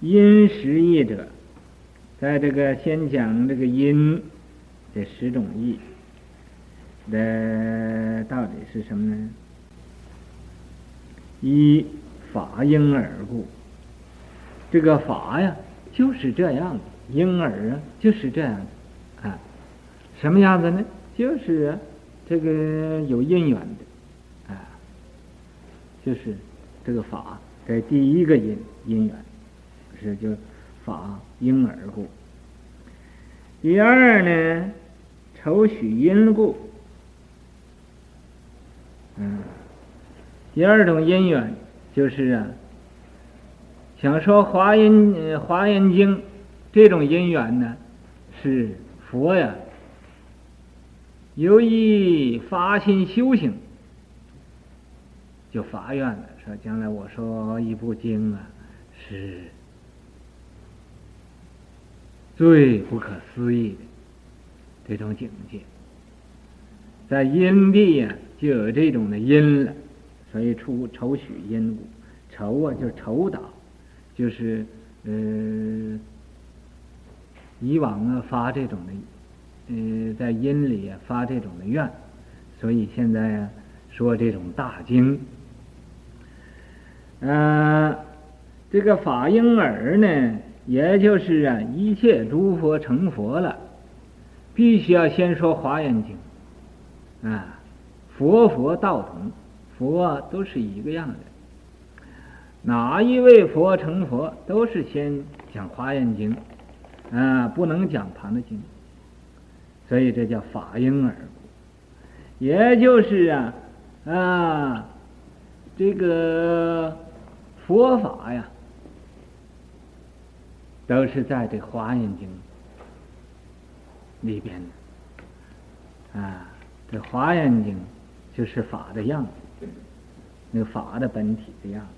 因时义者，在这个先讲这个因这十种义的到底是什么呢？一法因而故，这个法呀就是这样的因而啊就是这样的啊，什么样子呢？就是这个有因缘的啊，就是这个法在第一个因因缘，是就法因而故。第二呢，酬许因故，嗯。第二种因缘就是啊，想说华严华严经这种因缘呢，是佛呀，由于发心修行，就发愿了，说将来我说一部经啊，是最不可思议的这种境界，在阴地呀就有这种的阴了。所以出愁许阴故，酬啊就是酬答，就是呃以往啊发这种的，呃在阴里啊发这种的愿，所以现在啊说这种大经，呃这个法婴儿呢，也就是啊一切诸佛成佛了，必须要先说华严经，啊佛佛道同。佛都是一个样的，哪一位佛成佛，都是先讲《华严经》，啊，不能讲《旁的经》，所以这叫法应尔故，也就是啊啊，这个佛法呀，都是在这《华严经》里边的，啊，这《华严经》就是法的样子。那个法的本体的样子，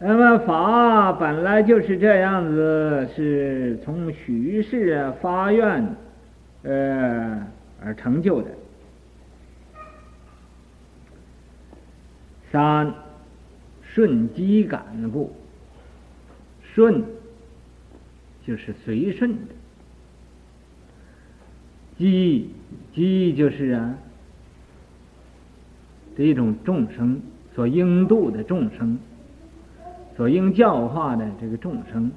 那么法本来就是这样子，是从许是发愿，呃而成就的。三顺机感故，顺就是随顺的，机机就是啊。这一种众生所应度的众生，所应教化的这个众生，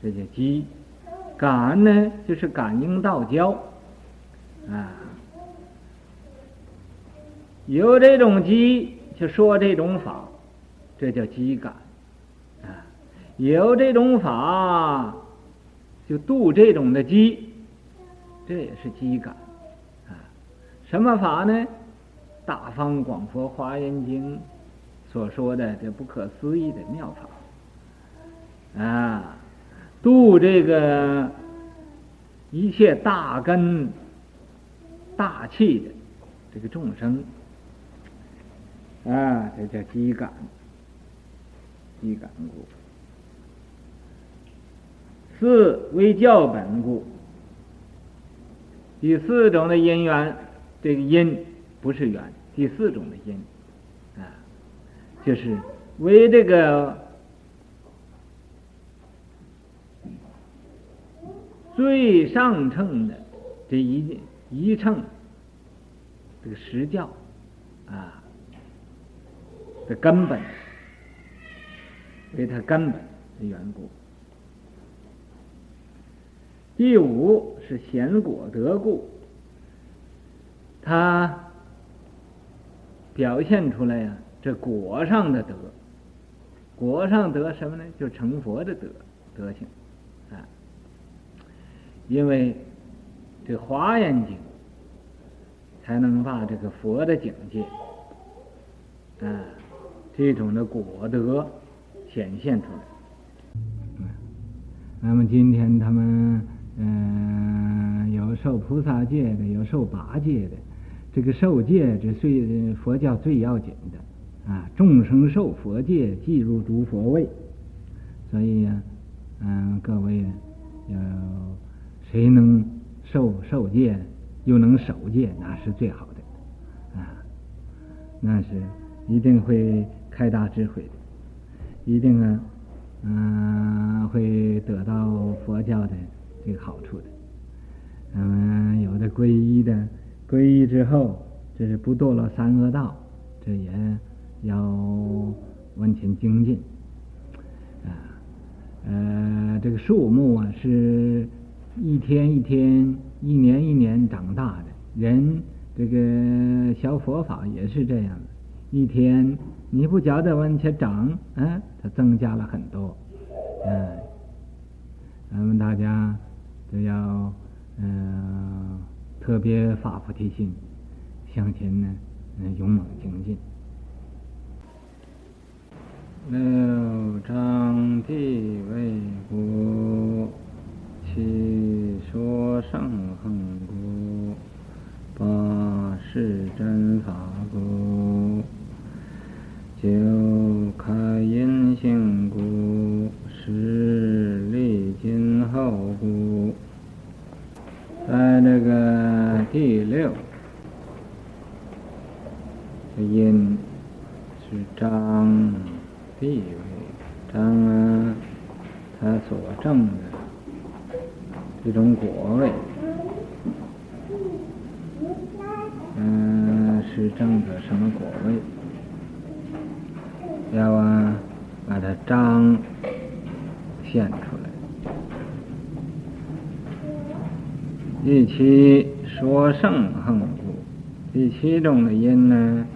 这叫机。感呢，就是感应道交啊。有这种机，就说这种法，这叫积感啊。有这种法，就度这种的积，这也是积感啊。什么法呢？大方广佛华严经所说的这不可思议的妙法啊，度这个一切大根大器的这个众生啊，这叫机感，机感故。四为教本故，第四种的因缘，这个因不是缘。第四种的因，啊，就是为这个最上乘的这一一乘，这个实教啊的根本，为它根本的缘故。第五是显果德故，它。表现出来呀，这果上的德，果上得什么呢？就成佛的德德行，啊，因为这华严经才能把这个佛的境界，啊，这种的果德显现出来。那么今天他们嗯、呃，有受菩萨戒的，有受八戒的。这个受戒，这最佛教最要紧的啊！众生受佛戒，即入诸佛位。所以呀，嗯，各位要谁能受受戒，又能守戒，那是最好的啊！那是一定会太大智慧的，一定啊，嗯，会得到佛教的这个好处的。嗯，有的皈依的，皈依之后，这是不堕落三恶道，这也要往前精进。啊，呃，这个树木啊，是一天一天、一年一年长大的。人这个学佛法也是这样的，一天你不觉得往前涨，嗯，它增加了很多。嗯，咱们大家都要。嗯，特别发菩提心，向前呢，嗯，勇猛精进。六张七种的因呢，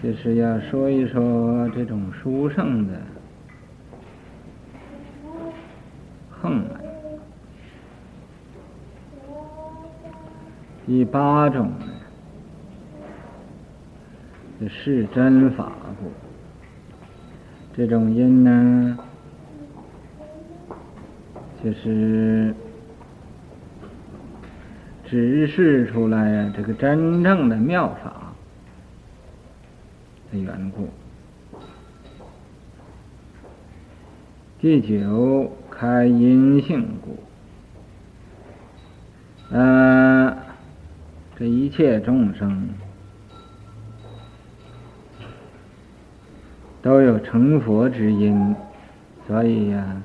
就是要说一说这种殊胜的行。第八种呢，就是真法故，这种因呢，就是。指示出来呀，这个真正的妙法的缘故。第九开因性故，呃，这一切众生都有成佛之因，所以呀，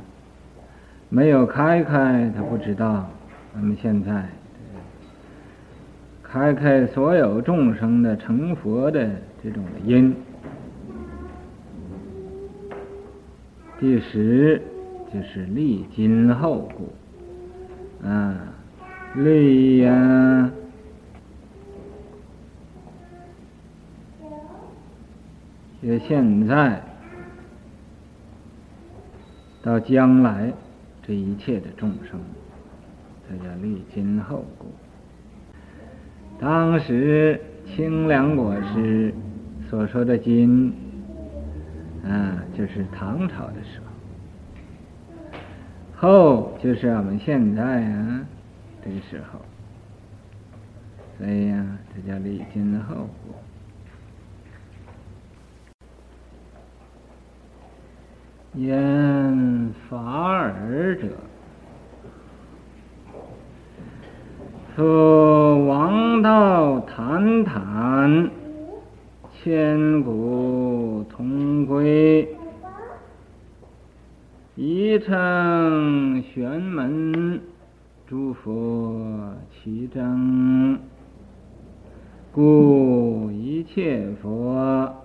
没有开开，他不知道。我们现在。开开所有众生的成佛的这种的因，第十就是立今后果，啊，立呀，也现在到将来这一切的众生，这叫立今后果。当时清凉果师所说的“今”，啊，就是唐朝的时候；“后”就是我们现在啊这个时候。所以呀、这叫立今后果。言法尔者。说王道坦坦，千古同归，一乘玄门，诸佛齐证，故一切佛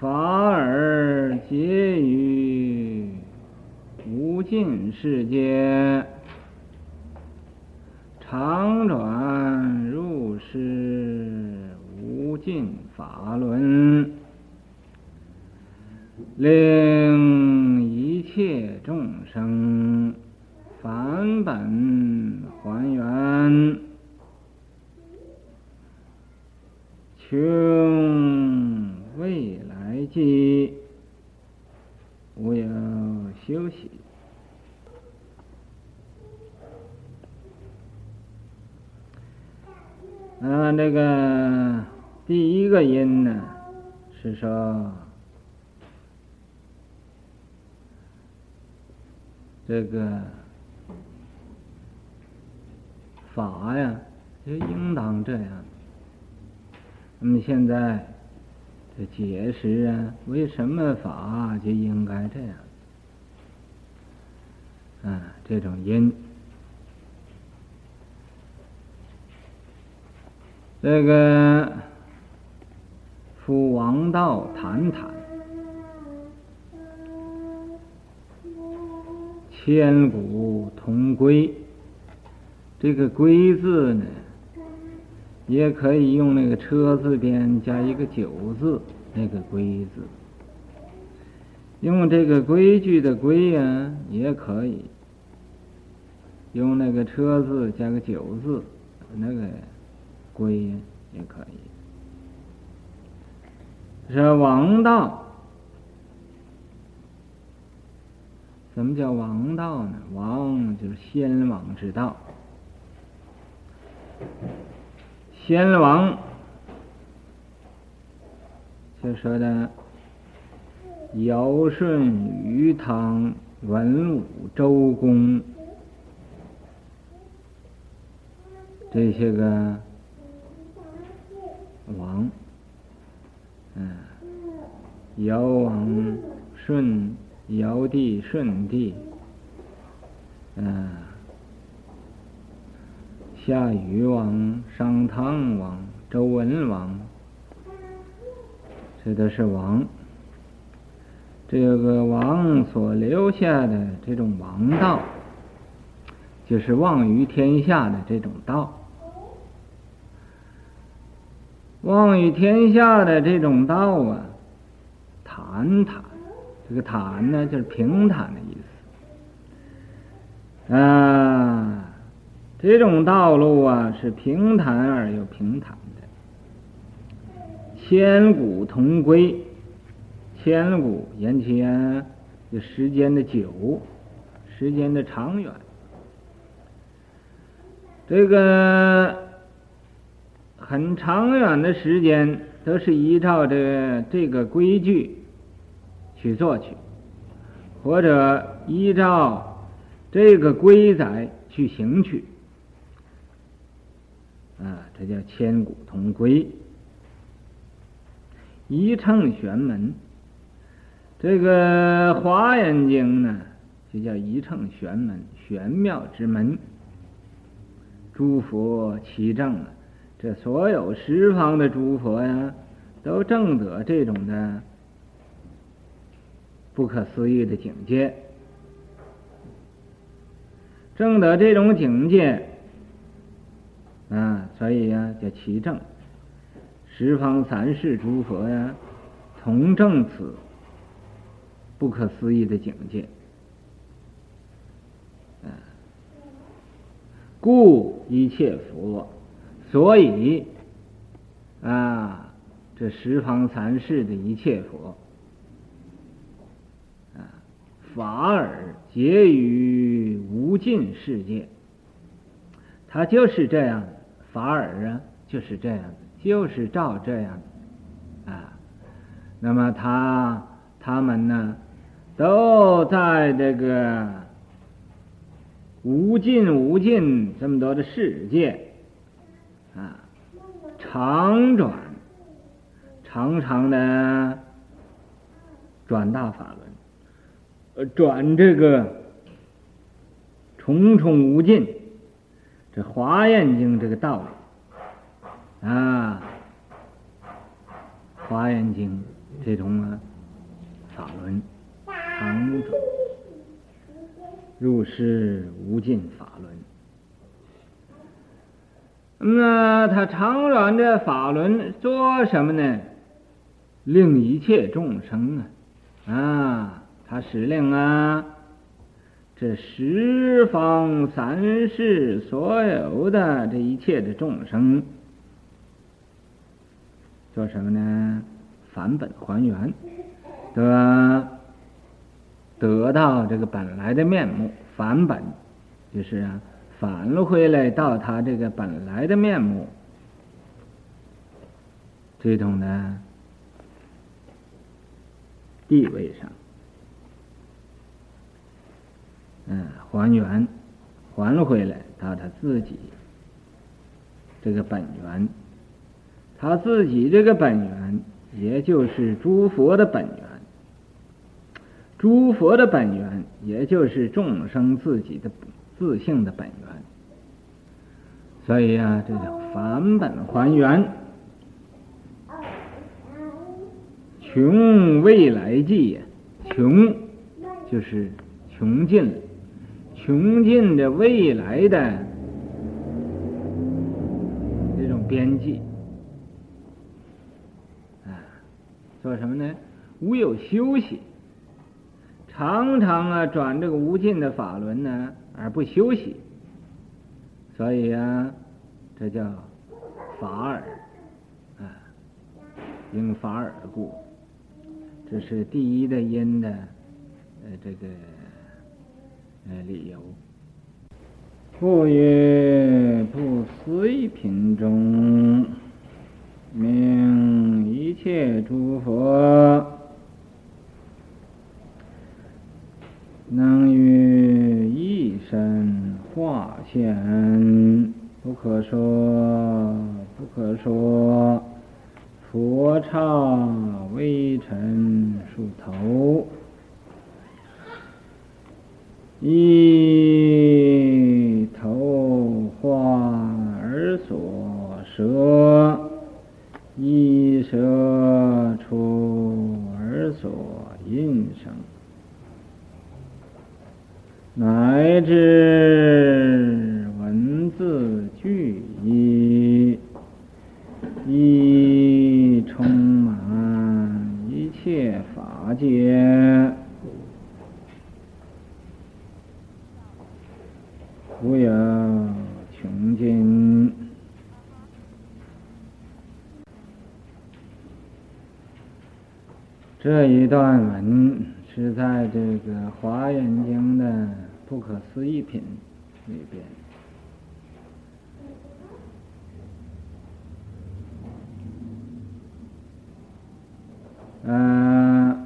法尔皆于无尽世界。常转入世无尽法轮，令一切众生返本还原，穷未来际，无有休息。那这个第一个因呢，是说这个法呀，就应当这样。那么现在这解释啊，为什么法就应该这样？啊，这种因，这个夫王道坦坦，千古同归。这个“归”字呢，也可以用那个车字边加一个九字，那个“归”字。用这个规矩的“规”呀，也可以用那个车字加个九字，那个“归”也可以。是王道，什么叫王道呢？王就是先王之道，先王就说的。尧舜禹汤文武周公，这些个王，嗯，尧王舜、尧帝、舜帝，嗯，夏禹王、商汤王、周文王，这都是王。这个王所留下的这种王道，就是望于天下的这种道，望于天下的这种道啊，坦坦，这个坦呢就是平坦的意思啊，这种道路啊是平坦而又平坦的，千古同归。千古言其言，就时间的久，时间的长远。这个很长远的时间，都是依照这、这个规矩去做去，或者依照这个规则去行去。啊，这叫千古同归，一乘玄门。这个《华严经》呢，就叫一乘玄门，玄妙之门。诸佛齐证，这所有十方的诸佛呀，都正得这种的不可思议的境界，正得这种境界啊，所以呀，叫其正。十方三世诸佛呀，同证此。不可思议的境界，啊故一切佛，所以啊，这十方三世的一切佛，啊，法尔结于无尽世界，他就是这样，法尔啊，就是这样，就是照这样的，啊，那么他他们呢？都在这个无尽无尽这么多的世界啊，长转，长长的转大法轮，呃，转这个重重无尽，这《华严经》这个道理啊，《华严经》这种啊法轮。常转入世无尽法轮，那他常转这法轮做什么呢？令一切众生啊，啊，他使令啊，这十方三世所有的这一切的众生，做什么呢？返本还原，对吧？得到这个本来的面目，返本，就是啊，返回来到他这个本来的面目，这种的地位上，嗯，还原，还回来到他自己这个本源，他自己这个本源也就是诸佛的本源。诸佛的本源，也就是众生自己的自性的本源。所以、啊，这叫返本还原，穷未来际，穷就是穷尽了，穷尽的未来的这种边际啊，做什么呢？无有休息，常常啊转这个无尽的法轮呢，而不休息。所以啊，这叫法尔啊，因法尔故，这是第一的因的呃这个呃理由。故曰不思议品中，名一切诸佛能于一身。化现不可说，不可说，佛刹微尘数头，一头化而所舌，一舌出而所应生。乃至文字句义，亦充满一切法界，无有穷尽。这一段文是在这个《华严经》的。不可思议品里边，嗯、呃，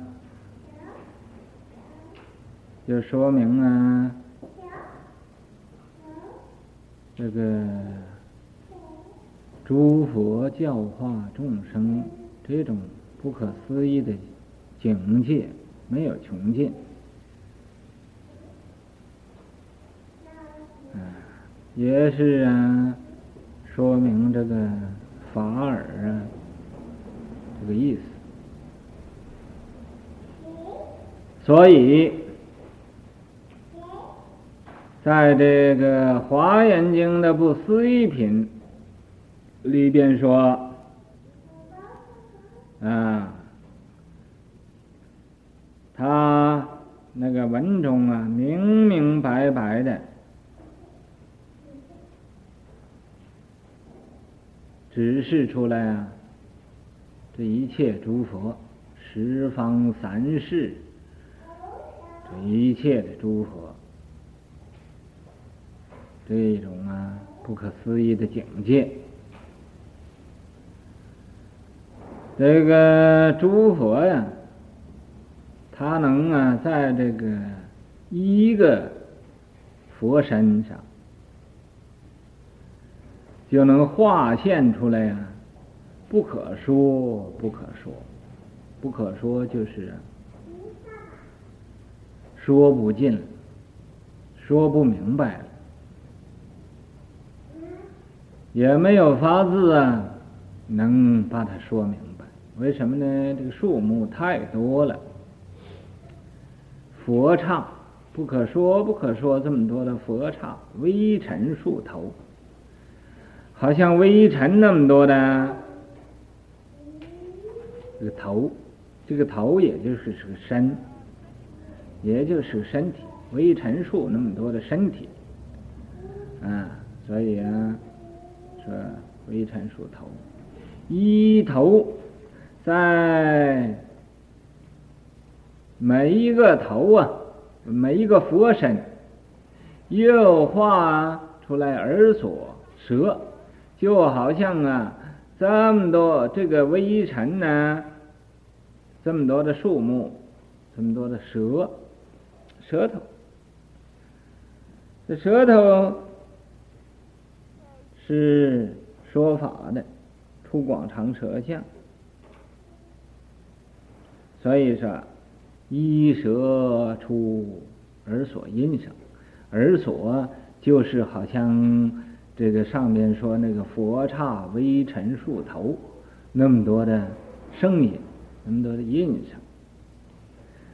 就说明啊，这个诸佛教化众生这种不可思议的境界，没有穷尽。也是啊，说明这个法尔啊，这个意思。所以，在这个《华严经》的不思议品里边说，啊，他那个文中啊，明明白白的。指示出来啊，这一切诸佛、十方三世，这一切的诸佛，这种啊不可思议的境界，这个诸佛呀，他能啊在这个一个佛身上。就能化现出来呀、不可说，不可说，不可说就是说不尽，说不明白了，也没有法子啊，能把它说明。为什么呢？这个数目太多了，佛刹不可说，不可说，这么多的佛刹，微尘数头。好像微尘那么多的这个头，这个头也就是是个身，也就是身体，微尘数那么多的身体，啊，所以啊，说微尘数头，一头在每一个头啊，每一个佛身，又画出来而所摄。就好像啊，这么多这个微尘呢，这么多的树木，这么多的舌，舌头，这舌头是说法的，出广长舌相，所以说，一舌出耳所音声，耳所就是好像这个上面说那个佛刹微尘数头那么多的声音，那么多的音声，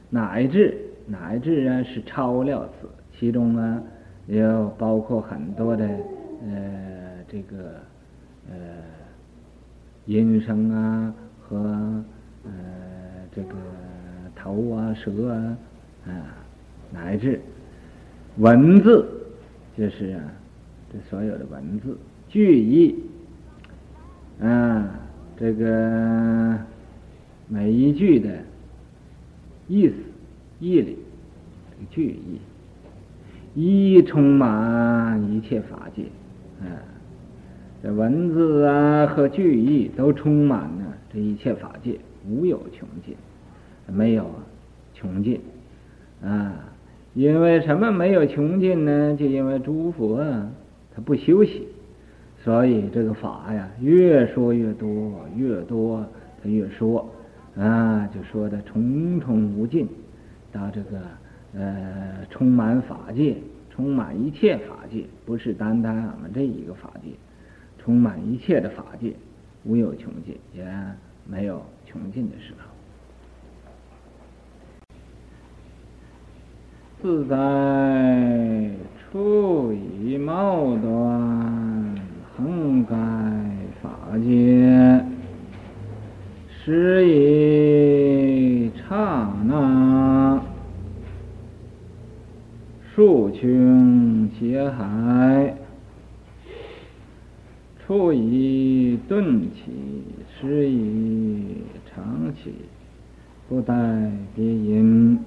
乃至乃至啊是超了此，其中啊也有包括很多的呃这个呃音声啊和呃这个。头啊，舌啊，啊，乃至文字，就是啊，这所有的文字句意，啊，这个每一句的意思、义理，这个句意，一充满一切法界，啊，这文字啊和句意都充满了这一切法界，无有穷尽。没有穷尽啊！因为什么没有穷尽呢？就因为诸佛啊，他不休息，所以这个法呀，越说越多，越多他越说啊，就说的重重无尽，到这个呃，充满法界，充满一切法界，不是单单俺们这一个法界，充满一切的法界，无有穷尽，也没有穷尽的时候。自在处以毛断，横盖法界，时以刹那，竖穷劫海，处以顿起，时以长起，不待别因。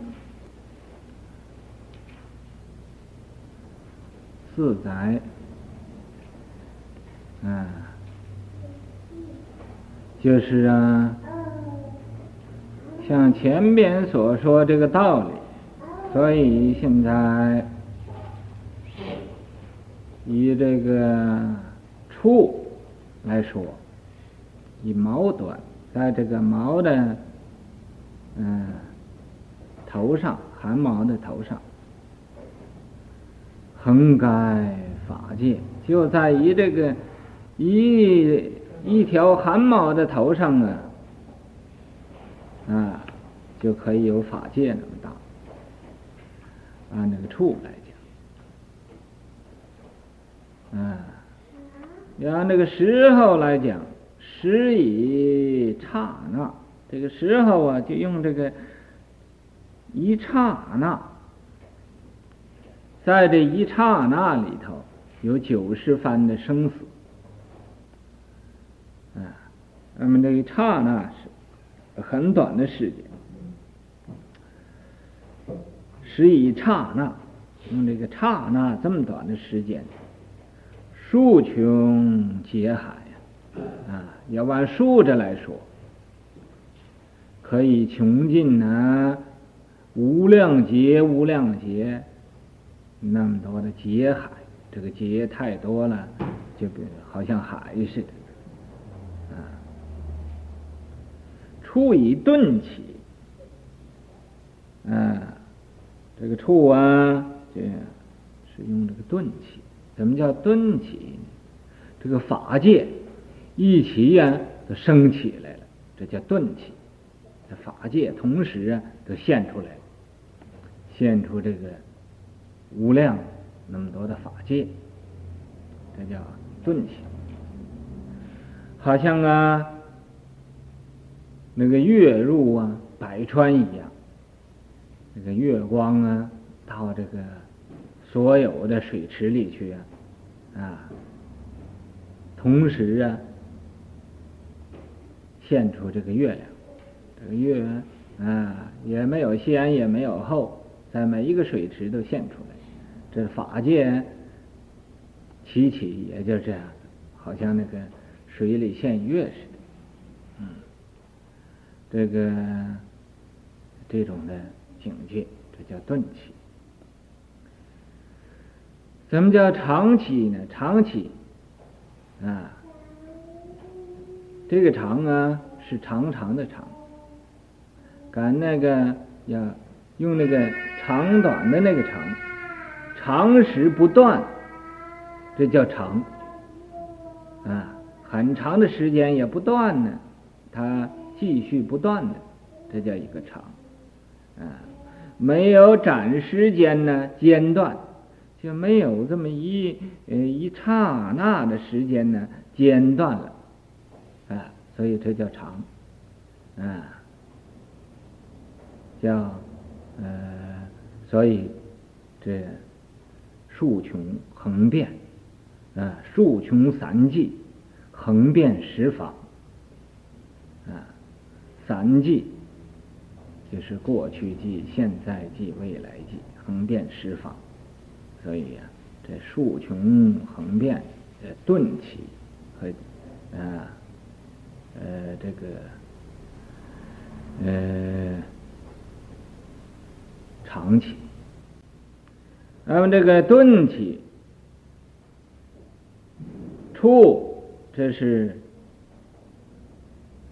自在，啊，就是啊，像前边所说这个道理，所以现在以这个处来说，以毛短，在这个毛的嗯头上，汗毛的头上。横盖法界，就在于这个一一条汗毛的头上啊，啊，就可以有法界那么大。按那个处来讲，啊，按那个时候来讲，时以刹那，这个时候啊，就用这个一刹那。在这一刹那里头，有九十番的生死，啊，那么这一刹那是很短的时间，是以刹那，用这个刹那这么短的时间，竖穷劫海啊，要按竖着来说，可以穷尽呢，无量劫，无量劫。那么多的劫海，这个劫太多了，就跟好像海似的，啊，处以顿起，啊，这个处啊，这是用这个顿起。怎么叫顿起呢？这个法界一起呀，都升起来了，这叫顿起。这法界同时啊，都现出来了，现出这个。无量那么多的法界，这叫顿起，好像啊，那个月入啊百川一样，那个月光啊到这个所有的水池里去啊，啊，同时啊现出这个月亮，这个月啊也没有先也没有后，在每一个水池都现出来。这法界起起也就这样，好像那个水里现月似的，嗯，这个这种的境界，这叫顿起。什么叫长起呢？长起啊，这个长啊是长长的长，赶那个要用那个长短的那个长，长时不断，这叫长。啊，很长的时间也不断呢，它继续不断的，这叫一个长。啊，没有展时间呢，间断。就没有这么一呃一刹那的时间呢，间断了。啊，所以这叫长。啊。叫呃，所以这竖穷横遍啊，竖穷三际，横遍十方啊，三际就是过去际、现在际、未来际，横遍十方。所以呀、啊，这竖穷横遍呃顿起和啊呃这个呃。长起，那么这个顿起，处这是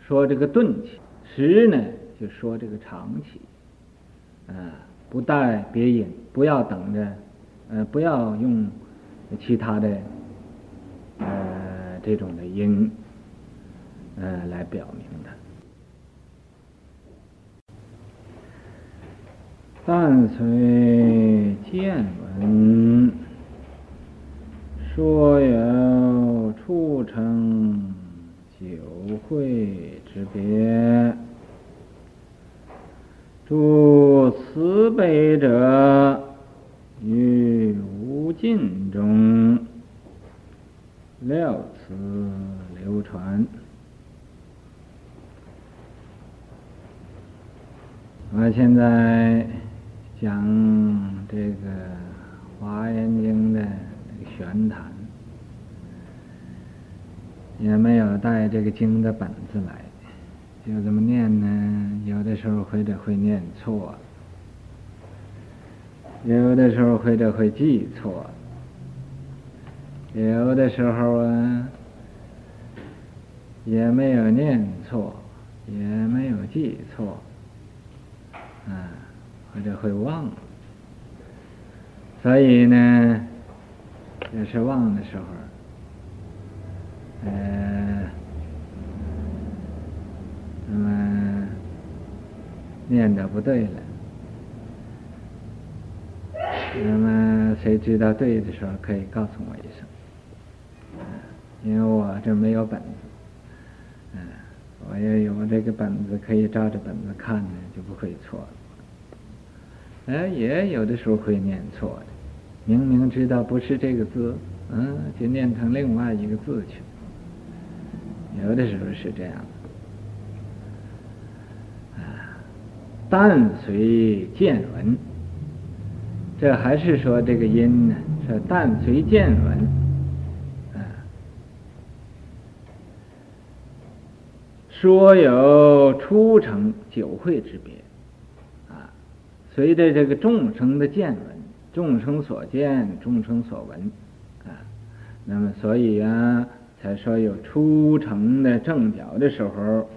说这个顿起，时呢就说这个长起，啊，不带别音，不要等着，呃，不要用其他的呃这种的音，呃来表明的。但随见闻，说有初成九会之别。诸慈悲者，于无尽中料此流传。我现在。讲这个《华严经》的玄谈，也没有带这个经的本子来，就这么念呢。有的时候或者会念错，有的时候或者会记错，有的时候啊也没有念错，也没有记错，或者会忘，所以呢，也是忘的时候，呃，那么念的不对了，那么谁知道对的时候，可以告诉我一声，因为我这没有本子，嗯，我要有这个本子，可以照着本子看呢，就不会错了。哎，也有的时候会念错的，明明知道不是这个字，嗯，就念成另外一个字去。有的时候是这样，啊，但随见闻，这还是说这个音呢，是但随见闻，啊，说有初成九会之别。随着这个众生的见闻，众生所见，众生所闻，啊，那么所以啊，才说有初成的正觉的时候，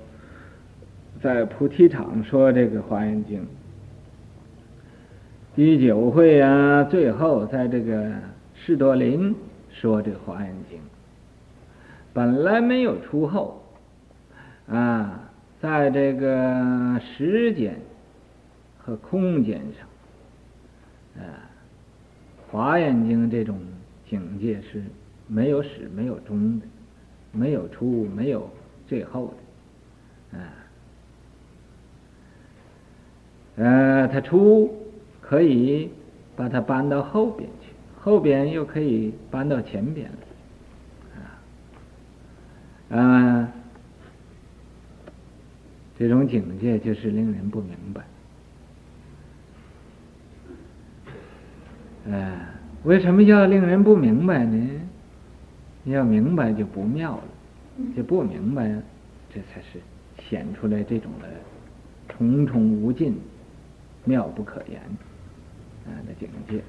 在菩提场说这个华严经，第九会啊，最后在这个士多林说这华严经，本来没有出后，啊，在这个时间。和空间上，啊，《华严经》这种境界是没有始、没有终的，没有初、没有最后的，啊，呃，它初可以把它搬到后边去，后边又可以搬到前边来，啊，啊，这种境界就是令人不明白。哎，为什么要令人不明白呢？要明白就不妙了，就不明白，这才是显出来这种的重重无尽、妙不可言啊的境界。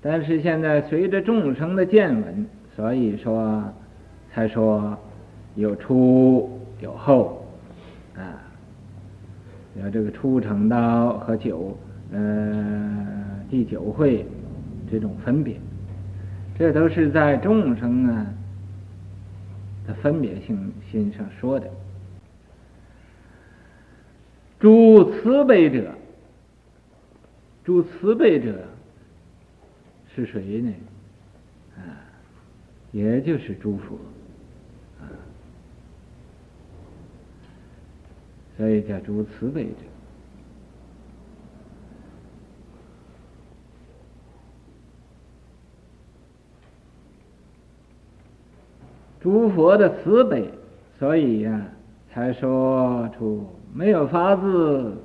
但是现在随着众生的见闻，所以说才说有初有后啊，有这个初成道和九呃第九会这种分别，这都是在众生啊的分别性心上说的。诸慈悲者，诸慈悲者是谁呢？啊，也就是诸佛啊，所以叫诸慈悲者。诸佛的慈悲，所以呀、才说出。没有法子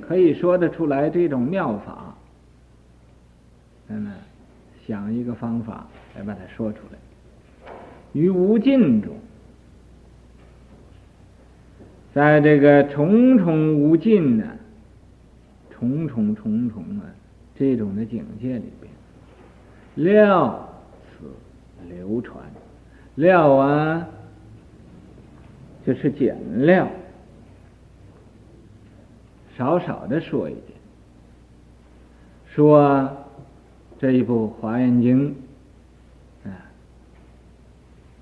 可以说得出来这种妙法，那么想一个方法来把它说出来。于无尽中，在这个重重无尽呢、重重重重啊这种的境界里边，料此流传，料啊就是简料。少少的说一点，说这一部《华严经》，啊，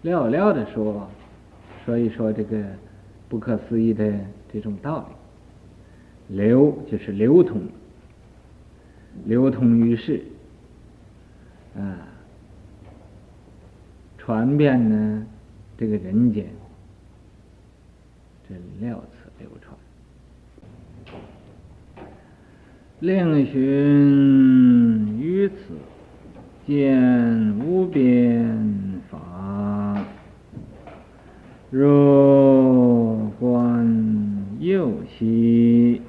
寥寥的说，说一说这个不可思议的这种道理，流就是流通，流通于世，啊，传遍呢这个人间，这料此流传。另寻于此见无边法，若观又悉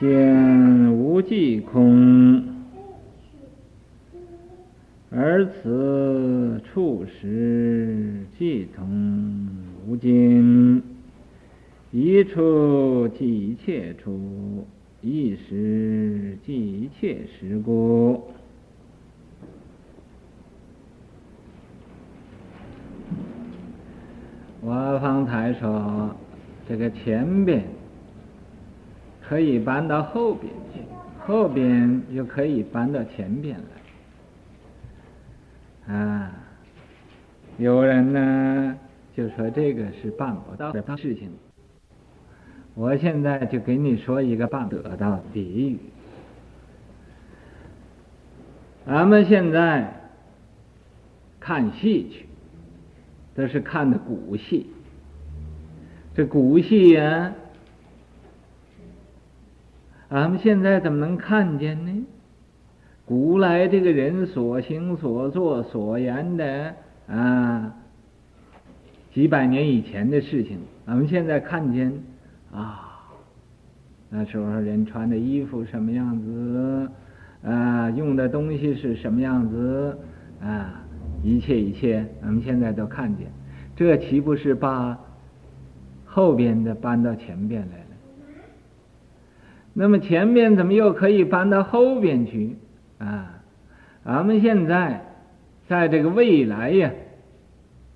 见无际空，而此处实即同无尽，一处即一切处。一时即一切时故。我方才说，这个前边可以搬到后边去，后边又可以搬到前边来。啊，有人呢就说这个是办不到的事情。我现在就给你说一个办得到的比喻。咱们现在看戏去，都是看的古戏。这古戏呀，俺们现在怎么能看见呢？古来这个人所行所作所言的啊，几百年以前的事情，俺们现在看见。啊，那时候人穿的衣服什么样子，啊，用的东西是什么样子，啊，一切一切，我们现在都看见，这岂不是把后边的搬到前边来了？那么前边怎么又可以搬到后边去？啊，俺们现在在这个未来呀，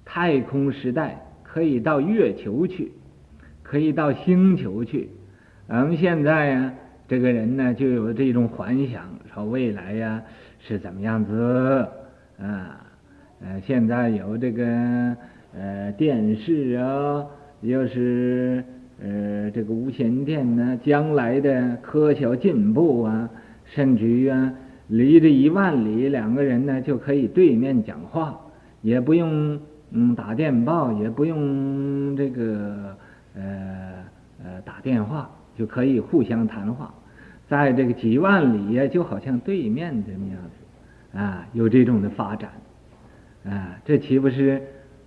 太空时代可以到月球去。可以到星球去，咱们现在呀，这个人呢就有这种幻想，说未来呀是怎么样子啊？呃，现在有这个呃电视啊，又是呃这个无线电呢，将来的科学进步啊，甚至于啊，离着一万里，两个人呢就可以对面讲话，也不用嗯打电报，也不用这个。呃呃，打电话就可以互相谈话，在这个几万里呀，就好像对面这么样子啊，有这种的发展啊，这岂不是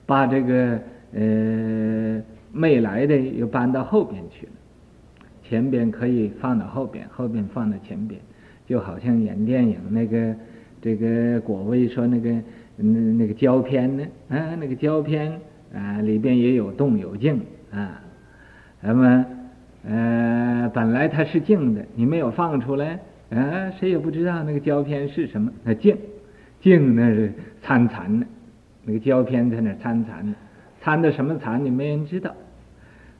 把这个呃未来的又搬到后边去了？前边可以放到后边，后边放到前边，就好像演电影那个这个果位说那个那那个胶片呢啊，那个胶片啊里边也有动有静啊。那么，呃，本来它是静的，你没有放出来，啊，谁也不知道那个胶片是什么。那静，静那是参禅的，那个胶片在那参禅的，参的什么禅？你没人知道。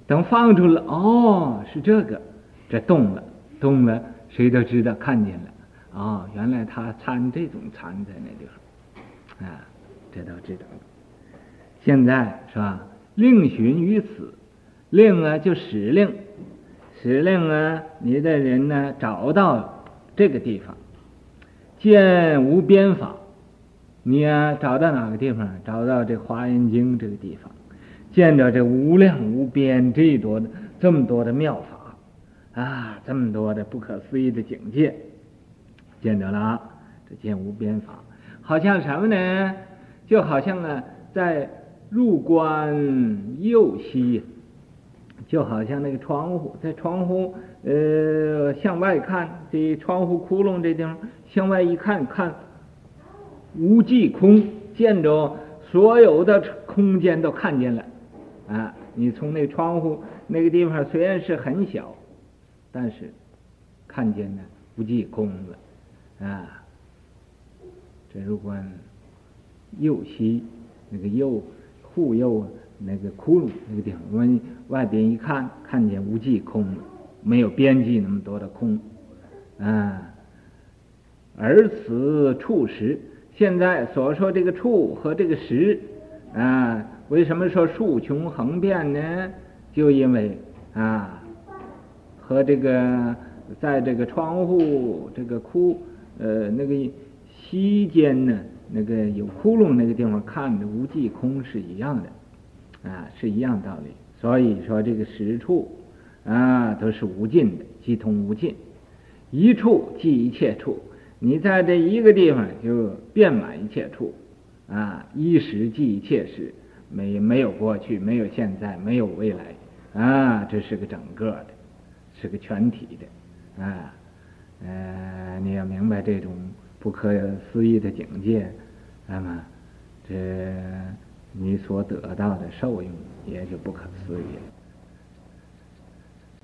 等放出了，哦，是这个，这动了，动了，谁都知道看见了，哦，原来他参这种禅在那地方，啊，这都知道。现在是吧？令寻于此，令啊就使令，使令啊，你的人呢找到这个地方，见无边法，你啊找到哪个地方？找到这《华严经》这个地方，见着这无量无边这多的这么多的妙法啊，这么多的不可思议的境界，见着了，这见无边法，好像什么呢？就好像啊在。入关右西，就好像那个窗户，在窗户呃向外看，这窗户窟窿这地方向外一看，看无际空，见着所有的空间都看见了啊！你从那窗户那个地方虽然是很小，但是看见了无际空了啊！这入观右西，那个右。护右那个窟窿那个地方，我们外边一看，看见无际空，没有边际那么多的空，啊。而此处实，现在所说这个处和这个实，啊，为什么说竖穷横遍呢？就因为啊，和这个在这个窗户这个窟呃那个西间呢。那个有窟窿那个地方看的无际空是一样的，啊，是一样道理。所以说这个实处啊都是无尽的，即通无尽。一处即一切处，你在这一个地方就遍满一切处，啊，一时即一切时，没没有过去，没有现在，没有未来，啊，这是个整个的，是个全体的，啊，呃，你要明白这种。不可思议的境界，那么这你所得到的受用也就不可思议了。